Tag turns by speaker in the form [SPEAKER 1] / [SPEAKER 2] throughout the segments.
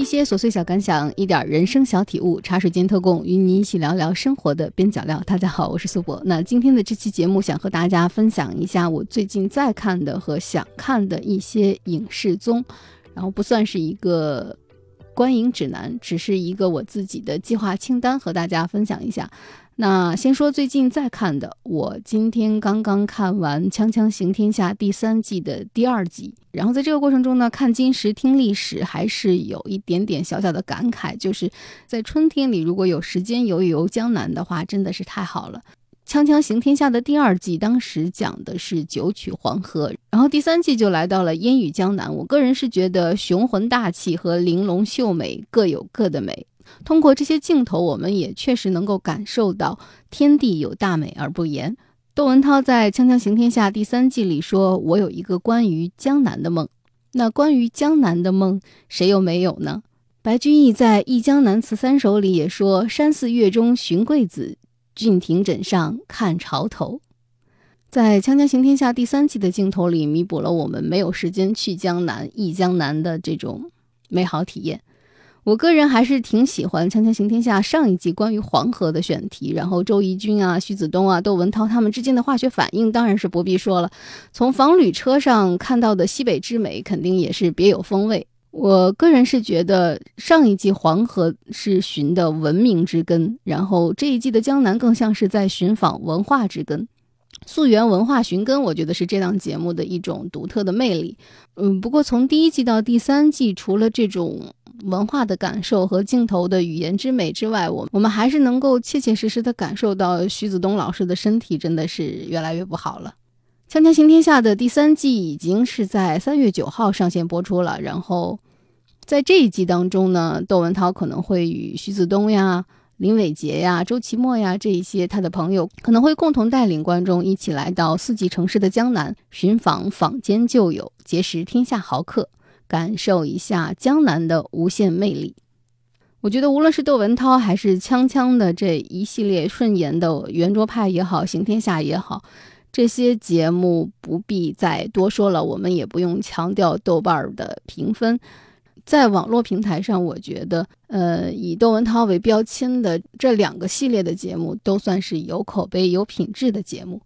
[SPEAKER 1] 一些琐碎小感想，一点人生小体悟，茶水间特供，与你一起聊聊生活的边角料。大家好，我是苏博。那今天的这期节目，想和大家分享一下我最近在看的和想看的一些影视综，然后不算是一个观影指南，只是一个我自己的计划清单，和大家分享一下。那先说最近在看的，我今天刚刚看完《锵锵行天下》第三季的第二集，然后在这个过程中呢，看金石听历史，还是有一点点小小的感慨，就是在春天里如果有时间游一游江南的话，真的是太好了。《锵锵行天下》的第二季当时讲的是九曲黄河，然后第三季就来到了烟雨江南。我个人是觉得雄浑大气和玲珑秀美各有各的美。通过这些镜头，我们也确实能够感受到天地有大美而不言。窦文涛在《锵锵行天下》第三季里说：“我有一个关于江南的梦。”那关于江南的梦，谁又没有呢？白居易在《忆江南词三首》里也说：“山寺月中寻桂子，郡亭枕上看潮头。”在《锵锵行天下》第三季的镜头里，弥补了我们没有时间去江南、忆江南的这种美好体验。我个人还是挺喜欢《锵锵行天下》上一季关于黄河的选题，然后周轶君啊、徐子东啊、窦文涛他们之间的化学反应，当然是不必说了。从房旅车上看到的西北之美，肯定也是别有风味。我个人是觉得上一季黄河是寻的文明之根，然后这一季的江南更像是在寻访文化之根。溯源文化寻根，我觉得是这档节目的一种独特的魅力。嗯，不过从第一季到第三季，除了这种。文化的感受和镜头的语言之美之外，我我们还是能够切切实实的感受到徐子东老师的身体真的是越来越不好了。《锵锵行天下》的第三季已经是在三月九号上线播出了，然后在这一季当中呢，窦文涛可能会与徐子东呀、林伟杰呀、周奇墨呀这一些他的朋友，可能会共同带领观众一起来到四季城市的江南，寻访坊间旧友，结识天下豪客。感受一下江南的无限魅力。我觉得无论是窦文涛还是锵锵的这一系列顺延的圆桌派也好，行天下也好，这些节目不必再多说了。我们也不用强调豆瓣的评分。在网络平台上，我觉得，呃，以窦文涛为标签的这两个系列的节目，都算是有口碑、有品质的节目。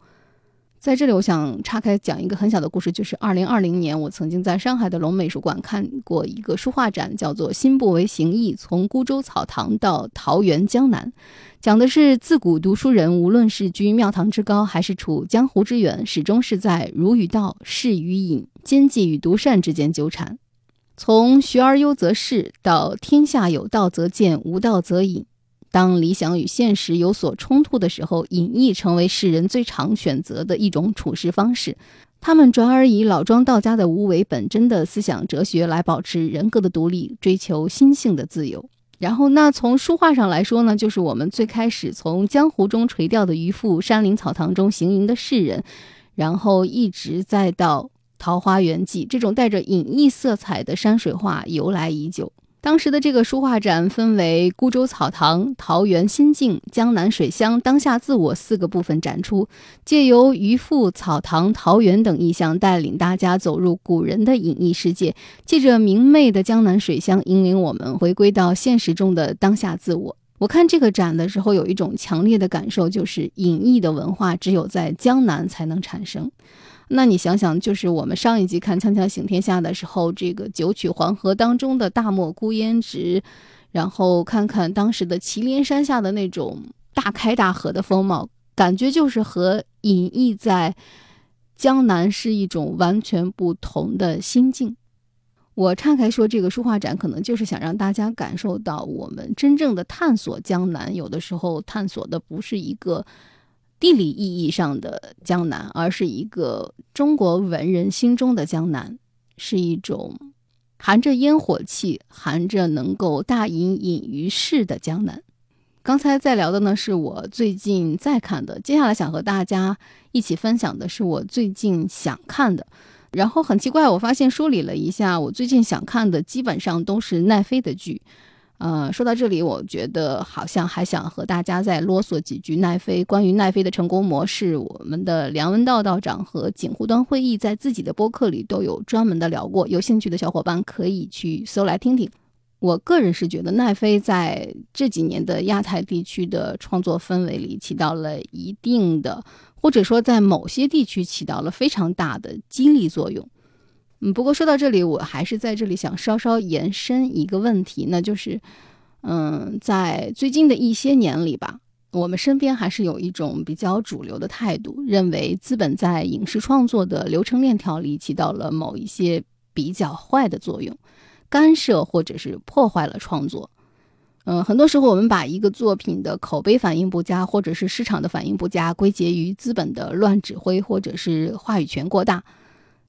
[SPEAKER 1] 在这里，我想岔开讲一个很小的故事，就是二零二零年，我曾经在上海的龙美术馆看过一个书画展，叫做《心不为形役：从孤舟草堂到桃源江南》，讲的是自古读书人，无论是居庙堂之高，还是处江湖之远，始终是在儒与道、士与隐、奸计与独善之间纠缠。从学而优则仕，到天下有道则见，无道则隐。当理想与现实有所冲突的时候，隐逸成为世人最常选择的一种处事方式。他们转而以老庄道家的无为本真的思想哲学来保持人格的独立，追求心性的自由。然后，那从书画上来说呢，就是我们最开始从江湖中垂钓的渔夫，山林草堂中行吟的士人，然后一直再到桃花源记这种带着隐逸色彩的山水画，由来已久。当时的这个书画展分为孤舟草堂、桃源心境、江南水乡、当下自我四个部分展出，借由渔父、草堂、桃源等意象，带领大家走入古人的隐逸世界，借着明媚的江南水乡，引领我们回归到现实中的当下自我。我看这个展的时候，有一种强烈的感受，就是隐逸的文化只有在江南才能产生。那你想想，就是我们上一集看《锵锵行天下》的时候，这个九曲黄河当中的大漠孤烟直，然后看看当时的祁连山下的那种大开大合的风貌，感觉就是和隐逸在江南是一种完全不同的心境。我岔开说，这个书画展可能就是想让大家感受到，我们真正的探索江南，有的时候探索的不是一个。地理意义上的江南，而是一个中国文人心中的江南，是一种含着烟火气、含着能够大隐隐于世的江南。刚才在聊的呢，是我最近在看的，接下来想和大家一起分享的是我最近想看的。然后很奇怪，我发现梳理了一下，我最近想看的基本上都是奈飞的剧。呃，说到这里，我觉得好像还想和大家再啰嗦几句奈飞关于奈飞的成功模式。我们的梁文道道长和锦湖端会议在自己的播客里都有专门的聊过，有兴趣的小伙伴可以去搜来听听。我个人是觉得奈飞在这几年的亚太地区的创作氛围里起到了一定的，或者说在某些地区起到了非常大的激励作用。嗯，不过说到这里，我还是在这里想稍稍延伸一个问题，那就是，嗯，在最近的一些年里吧，我们身边还是有一种比较主流的态度，认为资本在影视创作的流程链条里起到了某一些比较坏的作用。干涉或者是破坏了创作，嗯，很多时候我们把一个作品的口碑反应不佳，或者是市场的反应不佳，归结于资本的乱指挥，或者是话语权过大。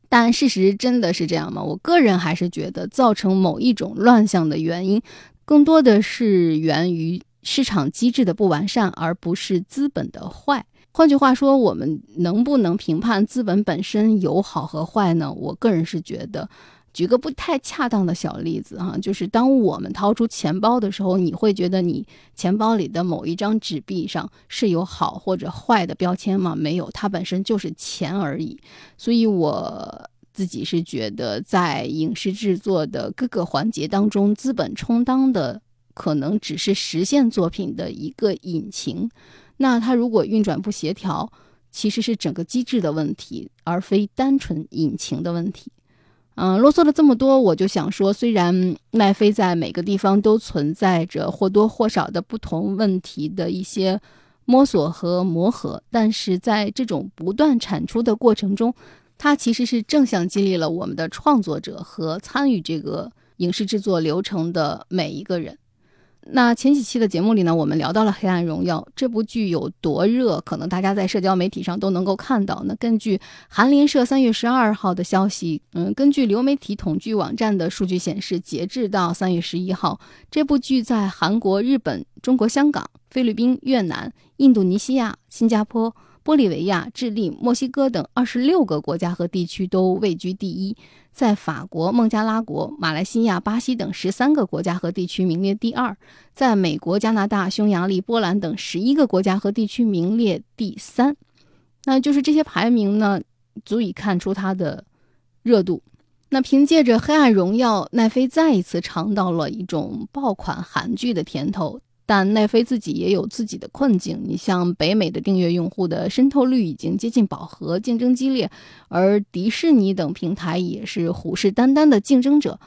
[SPEAKER 1] 但事实真的是这样吗？我个人还是觉得，造成某一种乱象的原因，更多的是源于市场机制的不完善，而不是资本的坏。换句话说，我们能不能评判资本本身有好和坏呢？我个人是觉得。举个不太恰当的小例子哈，就是当我们掏出钱包的时候，你会觉得你钱包里的某一张纸币上是有好或者坏的标签吗？没有，它本身就是钱而已。所以我自己是觉得，在影视制作的各个环节当中，资本充当的可能只是实现作品的一个引擎。那它如果运转不协调，其实是整个机制的问题，而非单纯引擎的问题。嗯，啰嗦了这么多，我就想说，虽然奈飞在每个地方都存在着或多或少的不同问题的一些摸索和磨合，但是在这种不断产出的过程中，它其实是正向激励了我们的创作者和参与这个影视制作流程的每一个人。那前几期的节目里呢，我们聊到了《黑暗荣耀》这部剧有多热，可能大家在社交媒体上都能够看到。那根据韩联社三月十二号的消息，嗯，根据流媒体统计网站的数据显示，截至到三月十一号，这部剧在韩国、日本、中国香港、菲律宾、越南、印度尼西亚、新加坡。玻利维亚、智利、墨西哥等二十六个国家和地区都位居第一，在法国、孟加拉国、马来西亚、巴西等十三个国家和地区名列第二，在美国、加拿大、匈牙利、波兰等十一个国家和地区名列第三。那就是这些排名呢，足以看出它的热度。那凭借着《黑暗荣耀》，奈飞再一次尝到了一种爆款韩剧的甜头。但奈飞自己也有自己的困境。你像北美的订阅用户的渗透率已经接近饱和，竞争激烈，而迪士尼等平台也是虎视眈眈的竞争者。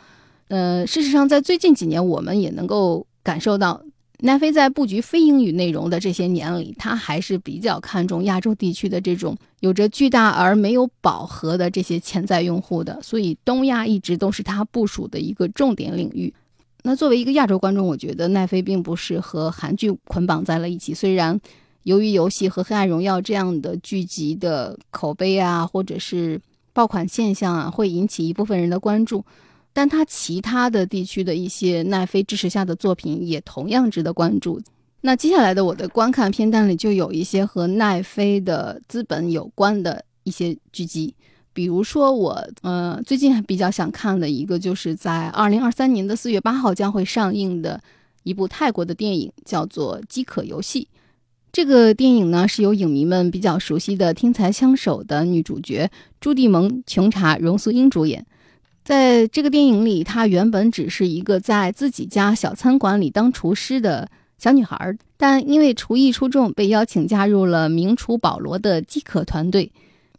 [SPEAKER 1] 呃，事实上，在最近几年，我们也能够感受到，奈飞在布局非英语内容的这些年里，它还是比较看重亚洲地区的这种有着巨大而没有饱和的这些潜在用户的。所以，东亚一直都是它部署的一个重点领域。那作为一个亚洲观众，我觉得奈飞并不是和韩剧捆绑在了一起。虽然《由于游戏》和《黑暗荣耀》这样的剧集的口碑啊，或者是爆款现象啊，会引起一部分人的关注，但它其他的地区的一些奈飞支持下的作品也同样值得关注。那接下来的我的观看片单里就有一些和奈飞的资本有关的一些剧集。比如说我，呃，最近比较想看的一个，就是在二零二三年的四月八号将会上映的一部泰国的电影，叫做《饥渴游戏》。这个电影呢，是由影迷们比较熟悉的天才枪手的女主角朱蒂蒙、琼查、荣素英主演。在这个电影里，她原本只是一个在自己家小餐馆里当厨师的小女孩，但因为厨艺出众，被邀请加入了名厨保罗的饥渴团队。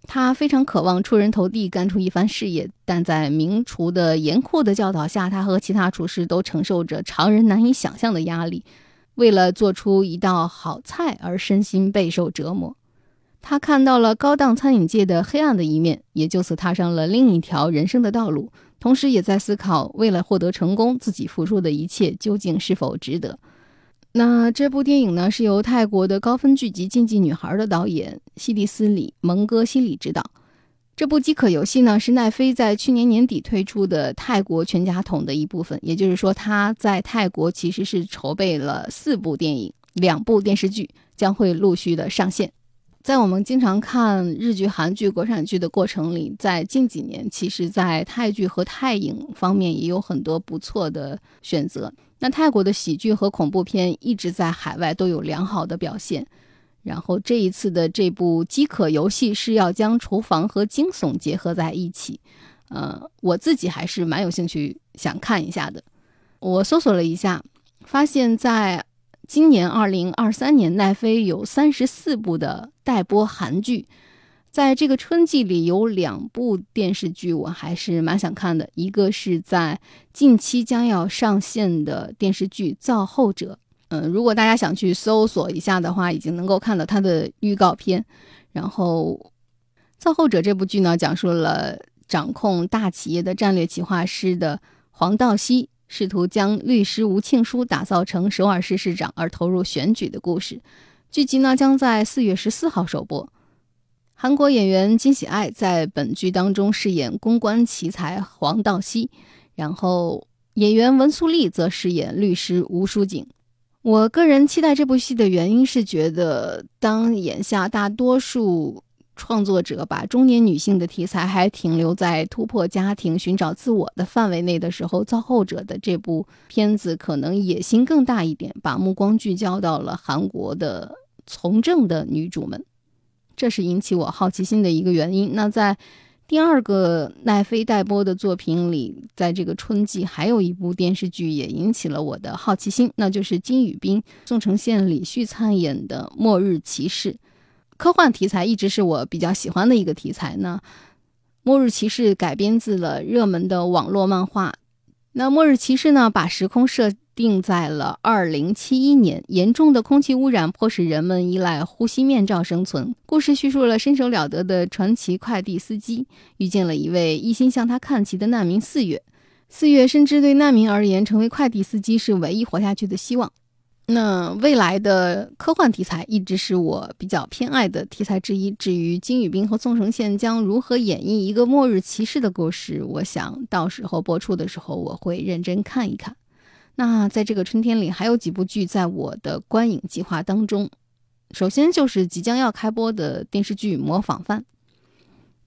[SPEAKER 1] 他非常渴望出人头地，干出一番事业，但在名厨的严酷的教导下，他和其他厨师都承受着常人难以想象的压力，为了做出一道好菜而身心备受折磨。他看到了高档餐饮界的黑暗的一面，也就此踏上了另一条人生的道路，同时也在思考，为了获得成功，自己付出的一切究竟是否值得。那这部电影呢，是由泰国的高分剧集《禁忌女孩》的导演西蒂斯里蒙哥西里执导。这部饥渴游戏呢，是奈飞在去年年底推出的泰国全家桶的一部分。也就是说，他在泰国其实是筹备了四部电影、两部电视剧，将会陆续的上线。在我们经常看日剧、韩剧、国产剧的过程里，在近几年，其实，在泰剧和泰影方面也有很多不错的选择。那泰国的喜剧和恐怖片一直在海外都有良好的表现。然后这一次的这部《饥渴游戏》是要将厨房和惊悚结合在一起，呃，我自己还是蛮有兴趣想看一下的。我搜索了一下，发现在今年二零二三年，奈飞有三十四部的待播韩剧。在这个春季里，有两部电视剧我还是蛮想看的，一个是在近期将要上线的电视剧《造后者》。嗯，如果大家想去搜索一下的话，已经能够看到它的预告片。然后，《造后者》这部剧呢，讲述了掌控大企业的战略企划师的黄道熙，试图将律师吴庆书打造成首尔市市长而投入选举的故事。剧集呢，将在四月十四号首播。韩国演员金喜爱在本剧当中饰演公关奇才黄道熙，然后演员文素丽则饰演律师吴淑景。我个人期待这部戏的原因是觉得，当眼下大多数创作者把中年女性的题材还停留在突破家庭、寻找自我的范围内的时候，造后者的这部片子可能野心更大一点，把目光聚焦到了韩国的从政的女主们。这是引起我好奇心的一个原因。那在第二个奈飞待播的作品里，在这个春季还有一部电视剧也引起了我的好奇心，那就是金宇彬、宋承宪、李旭参演的《末日骑士》。科幻题材一直是我比较喜欢的一个题材。呢《末日骑士》改编自了热门的网络漫画。那《末日骑士》呢，把时空设。定在了二零七一年，严重的空气污染迫使人们依赖呼吸面罩生存。故事叙述了身手了得的传奇快递司机遇见了一位一心向他看齐的难民四月。四月深知对难民而言，成为快递司机是唯一活下去的希望。那未来的科幻题材一直是我比较偏爱的题材之一。至于金宇彬和宋承宪将如何演绎一个末日骑士的故事，我想到时候播出的时候我会认真看一看。那在这个春天里，还有几部剧在我的观影计划当中。首先就是即将要开播的电视剧《模仿犯》。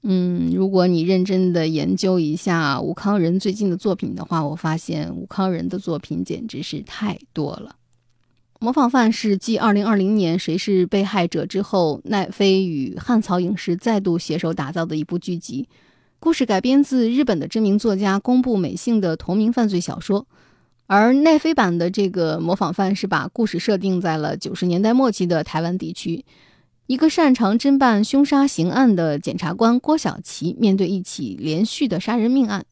[SPEAKER 1] 嗯，如果你认真的研究一下吴康仁最近的作品的话，我发现吴康仁的作品简直是太多了。《模仿犯》是继2020年《谁是被害者》之后，奈飞与汉草影视再度携手打造的一部剧集。故事改编自日本的知名作家宫部美幸的同名犯罪小说。而奈飞版的这个模仿犯是把故事设定在了九十年代末期的台湾地区，一个擅长侦办凶杀刑案的检察官郭晓琪，面对一起连续的杀人命案，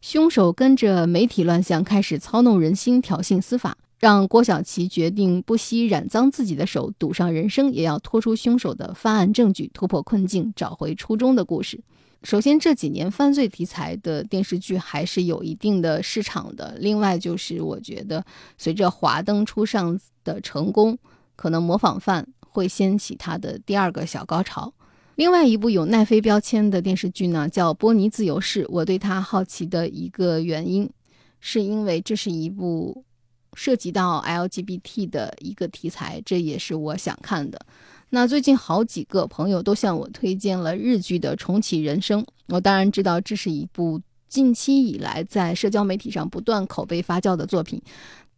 [SPEAKER 1] 凶手跟着媒体乱象开始操弄人心，挑衅司法，让郭小琪决定不惜染脏自己的手，赌上人生，也要拖出凶手的犯案证据，突破困境，找回初衷的故事。首先，这几年犯罪题材的电视剧还是有一定的市场的。另外，就是我觉得随着《华灯初上》的成功，可能模仿犯会掀起它的第二个小高潮。另外一部有奈飞标签的电视剧呢，叫《波尼自由市》。我对它好奇的一个原因，是因为这是一部涉及到 LGBT 的一个题材，这也是我想看的。那最近好几个朋友都向我推荐了日剧的《重启人生》，我当然知道这是一部近期以来在社交媒体上不断口碑发酵的作品。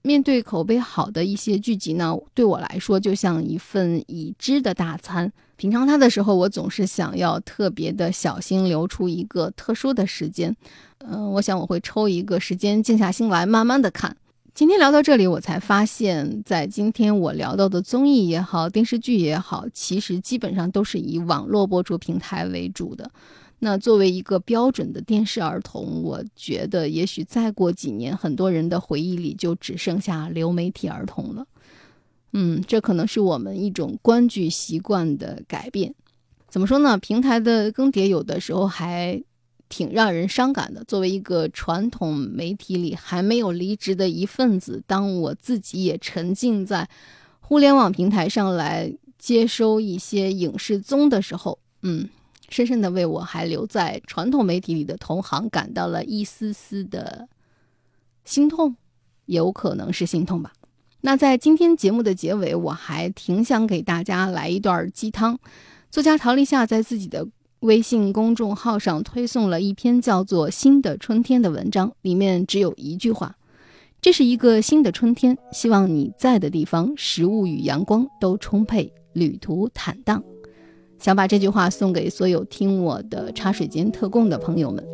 [SPEAKER 1] 面对口碑好的一些剧集呢，对我来说就像一份已知的大餐。品尝它的时候，我总是想要特别的小心，留出一个特殊的时间。嗯，我想我会抽一个时间，静下心来，慢慢的看。今天聊到这里，我才发现，在今天我聊到的综艺也好，电视剧也好，其实基本上都是以网络播出平台为主的。那作为一个标准的电视儿童，我觉得也许再过几年，很多人的回忆里就只剩下流媒体儿童了。嗯，这可能是我们一种观剧习惯的改变。怎么说呢？平台的更迭有的时候还。挺让人伤感的。作为一个传统媒体里还没有离职的一份子，当我自己也沉浸在互联网平台上来接收一些影视综的时候，嗯，深深的为我还留在传统媒体里的同行感到了一丝丝的心痛，有可能是心痛吧。那在今天节目的结尾，我还挺想给大家来一段鸡汤。作家陶立夏在自己的。微信公众号上推送了一篇叫做《新的春天》的文章，里面只有一句话：“这是一个新的春天，希望你在的地方，食物与阳光都充沛，旅途坦荡。”想把这句话送给所有听我的茶水间特供的朋友们。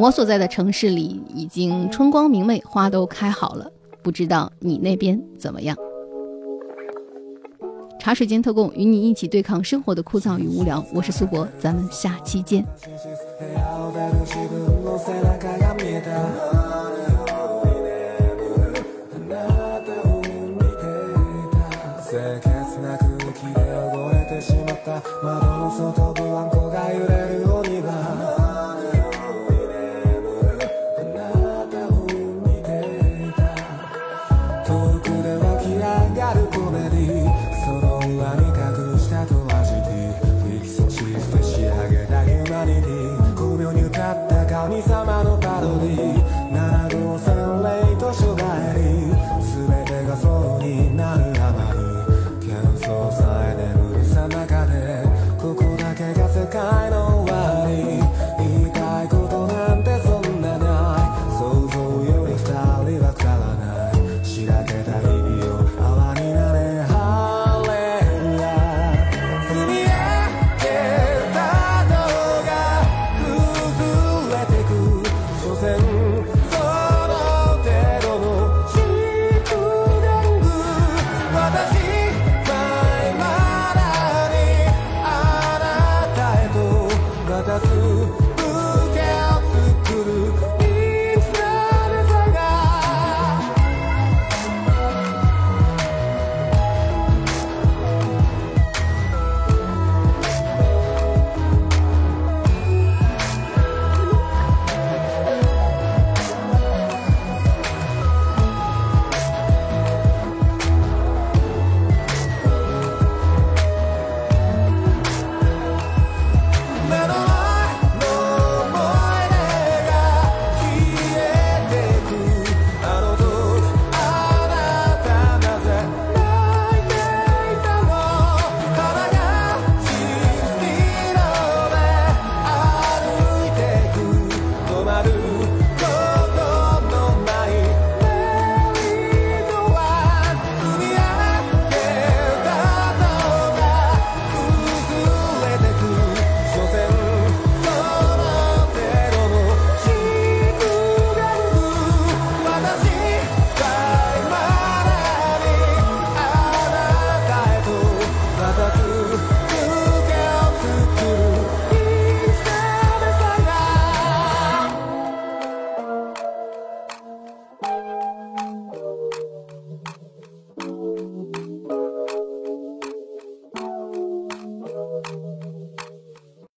[SPEAKER 2] 我所在的城市里已经春光明媚，花都开好了，不知道你那边怎么样？茶水间特供，与你一起对抗生活的枯燥与无聊。我是苏博，咱们下期见。